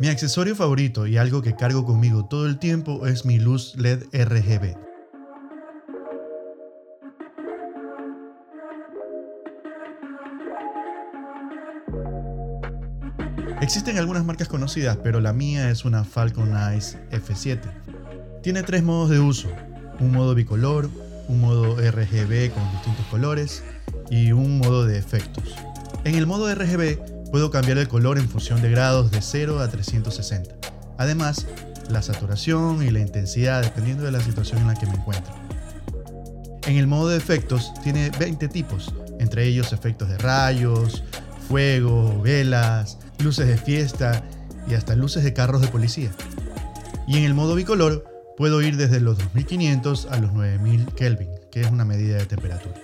Mi accesorio favorito y algo que cargo conmigo todo el tiempo es mi luz LED RGB. Existen algunas marcas conocidas, pero la mía es una Falcon Eyes F7. Tiene tres modos de uso, un modo bicolor, un modo RGB con distintos colores y un modo de efectos. En el modo RGB puedo cambiar el color en función de grados de 0 a 360. Además, la saturación y la intensidad dependiendo de la situación en la que me encuentro. En el modo de efectos tiene 20 tipos, entre ellos efectos de rayos, fuego, velas, luces de fiesta y hasta luces de carros de policía. Y en el modo bicolor puedo ir desde los 2500 a los 9000 Kelvin, que es una medida de temperatura.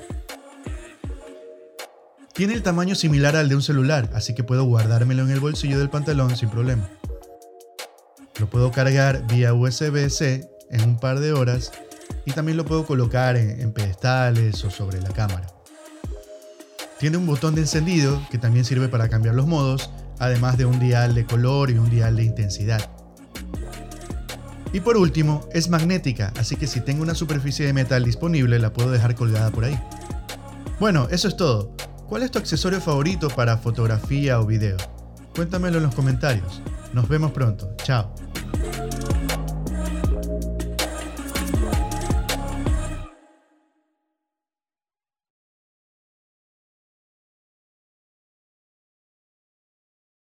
Tiene el tamaño similar al de un celular, así que puedo guardármelo en el bolsillo del pantalón sin problema. Lo puedo cargar vía USB-C en un par de horas y también lo puedo colocar en, pedestales o sobre la cámara. Tiene un botón de encendido que también sirve para cambiar los modos, además de un dial de color y un dial de intensidad. Y por último, es magnética, así que si tengo una superficie de metal disponible la puedo dejar colgada por ahí. Bueno, eso es todo. ¿Cuál es tu accesorio favorito para fotografía o video? Cuéntamelo en los comentarios. Nos vemos pronto. Chao.